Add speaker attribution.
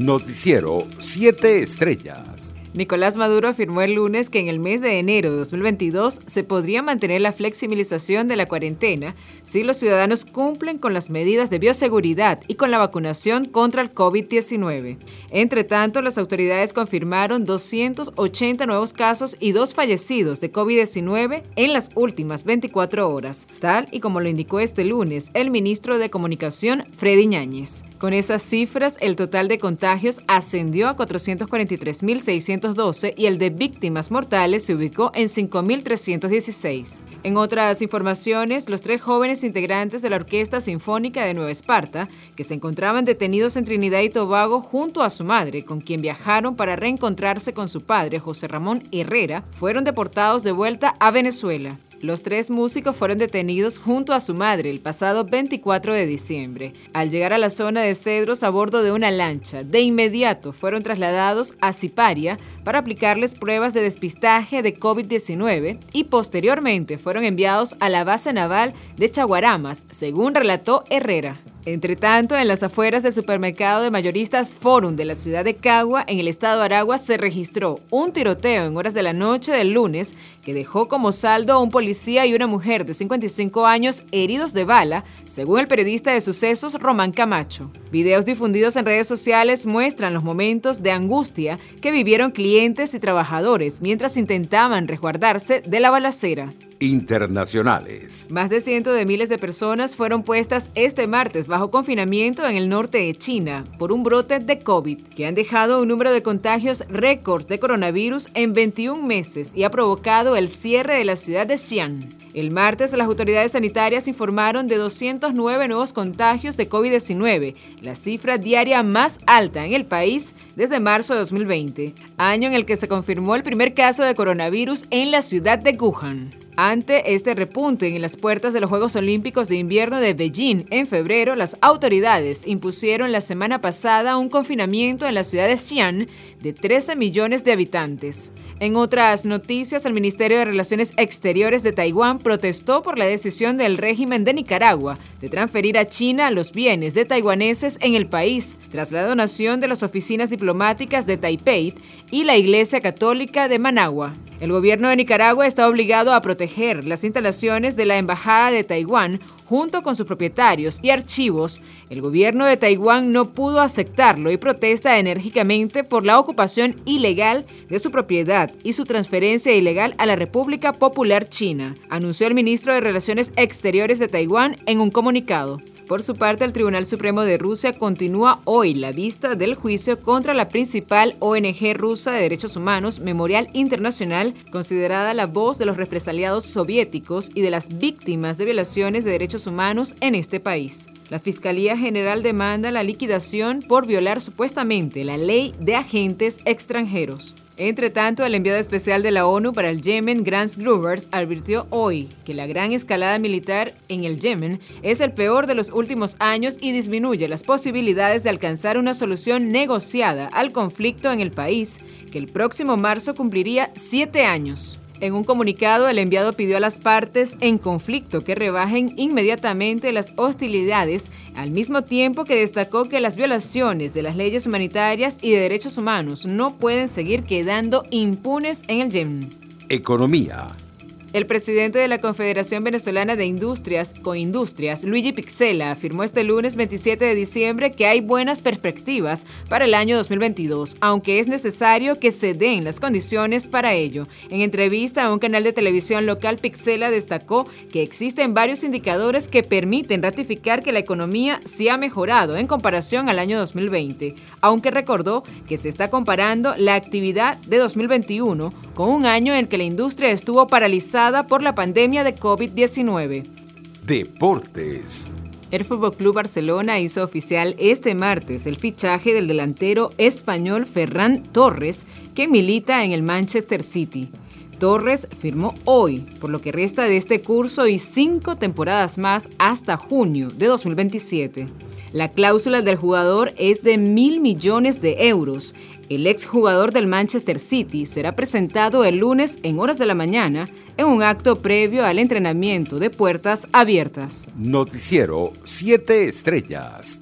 Speaker 1: Noticiero 7 Estrellas.
Speaker 2: Nicolás Maduro afirmó el lunes que en el mes de enero de 2022 se podría mantener la flexibilización de la cuarentena si los ciudadanos cumplen con las medidas de bioseguridad y con la vacunación contra el COVID-19. Entre tanto, las autoridades confirmaron 280 nuevos casos y dos fallecidos de COVID-19 en las últimas 24 horas, tal y como lo indicó este lunes el ministro de Comunicación, Freddy Ñáñez. Con esas cifras, el total de contagios ascendió a 443.600 y el de víctimas mortales se ubicó en 5.316. En otras informaciones, los tres jóvenes integrantes de la Orquesta Sinfónica de Nueva Esparta, que se encontraban detenidos en Trinidad y Tobago junto a su madre, con quien viajaron para reencontrarse con su padre, José Ramón Herrera, fueron deportados de vuelta a Venezuela. Los tres músicos fueron detenidos junto a su madre el pasado 24 de diciembre. Al llegar a la zona de Cedros a bordo de una lancha, de inmediato fueron trasladados a Ciparia para aplicarles pruebas de despistaje de COVID-19 y posteriormente fueron enviados a la base naval de Chaguaramas, según relató Herrera. Entre tanto, en las afueras del supermercado de mayoristas Forum de la ciudad de Cagua, en el estado de Aragua, se registró un tiroteo en horas de la noche del lunes que dejó como saldo a un policía y una mujer de 55 años heridos de bala, según el periodista de sucesos Román Camacho. Videos difundidos en redes sociales muestran los momentos de angustia que vivieron clientes y trabajadores mientras intentaban resguardarse de la balacera
Speaker 1: internacionales.
Speaker 2: Más de cientos de miles de personas fueron puestas este martes bajo confinamiento en el norte de China por un brote de COVID que han dejado un número de contagios récords de coronavirus en 21 meses y ha provocado el cierre de la ciudad de Xi'an. El martes las autoridades sanitarias informaron de 209 nuevos contagios de COVID-19, la cifra diaria más alta en el país desde marzo de 2020, año en el que se confirmó el primer caso de coronavirus en la ciudad de Wuhan. Ante este repunte en las puertas de los Juegos Olímpicos de Invierno de Beijing en febrero, las autoridades impusieron la semana pasada un confinamiento en la ciudad de Xi'an de 13 millones de habitantes. En otras noticias, el Ministerio de Relaciones Exteriores de Taiwán protestó por la decisión del régimen de Nicaragua de transferir a China los bienes de taiwaneses en el país, tras la donación de las oficinas diplomáticas de Taipei y la Iglesia Católica de Managua. El gobierno de Nicaragua está obligado a proteger las instalaciones de la Embajada de Taiwán junto con sus propietarios y archivos. El gobierno de Taiwán no pudo aceptarlo y protesta enérgicamente por la ocupación ilegal de su propiedad y su transferencia ilegal a la República Popular China, anunció el ministro de Relaciones Exteriores de Taiwán en un comunicado. Por su parte, el Tribunal Supremo de Rusia continúa hoy la vista del juicio contra la principal ONG rusa de derechos humanos, Memorial Internacional, considerada la voz de los represaliados soviéticos y de las víctimas de violaciones de derechos humanos en este país. La Fiscalía General demanda la liquidación por violar supuestamente la ley de agentes extranjeros. Entre tanto, el enviado especial de la ONU para el Yemen, Grant Gruvers, advirtió hoy que la gran escalada militar en el Yemen es el peor de los últimos años y disminuye las posibilidades de alcanzar una solución negociada al conflicto en el país, que el próximo marzo cumpliría siete años. En un comunicado, el enviado pidió a las partes en conflicto que rebajen inmediatamente las hostilidades, al mismo tiempo que destacó que las violaciones de las leyes humanitarias y de derechos humanos no pueden seguir quedando impunes en el Yemen.
Speaker 1: Economía.
Speaker 2: El presidente de la Confederación Venezolana de Industrias, Coindustrias, Luigi Pixela, afirmó este lunes 27 de diciembre que hay buenas perspectivas para el año 2022, aunque es necesario que se den las condiciones para ello. En entrevista a un canal de televisión local, Pixela destacó que existen varios indicadores que permiten ratificar que la economía sí ha mejorado en comparación al año 2020, aunque recordó que se está comparando la actividad de 2021 con un año en que la industria estuvo paralizada por la pandemia de COVID-19.
Speaker 1: Deportes.
Speaker 2: El Fútbol Club Barcelona hizo oficial este martes el fichaje del delantero español Ferran Torres, que milita en el Manchester City. Torres firmó hoy, por lo que resta de este curso y cinco temporadas más hasta junio de 2027. La cláusula del jugador es de mil millones de euros. El exjugador del Manchester City será presentado el lunes en horas de la mañana en un acto previo al entrenamiento de puertas abiertas.
Speaker 1: Noticiero 7 Estrellas.